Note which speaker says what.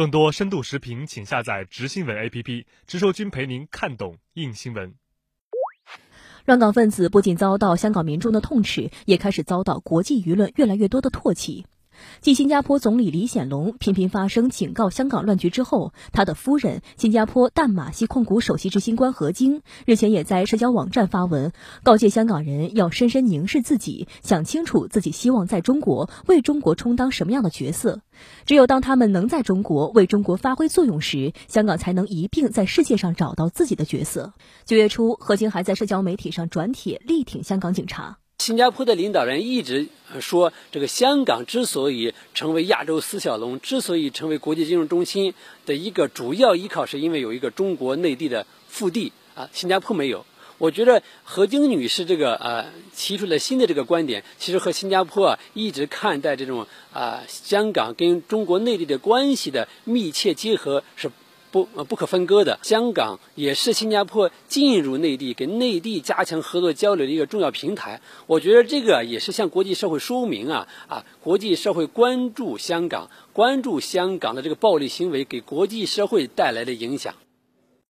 Speaker 1: 更多深度视频，请下载直新闻 APP，直说君陪您看懂硬新闻。
Speaker 2: 乱港分子不仅遭到香港民众的痛斥，也开始遭到国际舆论越来越多的唾弃。继新加坡总理李显龙频频发声警告香港乱局之后，他的夫人新加坡淡马锡控股首席执行官何晶日前也在社交网站发文，告诫香港人要深深凝视自己，想清楚自己希望在中国为中国充当什么样的角色。只有当他们能在中国为中国发挥作用时，香港才能一并在世界上找到自己的角色。九月初，何晶还在社交媒体上转帖力挺香港警察。
Speaker 3: 新加坡的领导人一直说，这个香港之所以成为亚洲四小龙，之所以成为国际金融中心的一个主要依靠，是因为有一个中国内地的腹地啊，新加坡没有。我觉得何晶女士这个呃提出了新的这个观点，其实和新加坡啊一直看待这种啊香港跟中国内地的关系的密切结合是。不呃不可分割的，香港也是新加坡进入内地、跟内地加强合作交流的一个重要平台。我觉得这个也是向国际社会说明啊啊，国际社会关注香港、关注香港的这个暴力行为给国际社会带来的影响。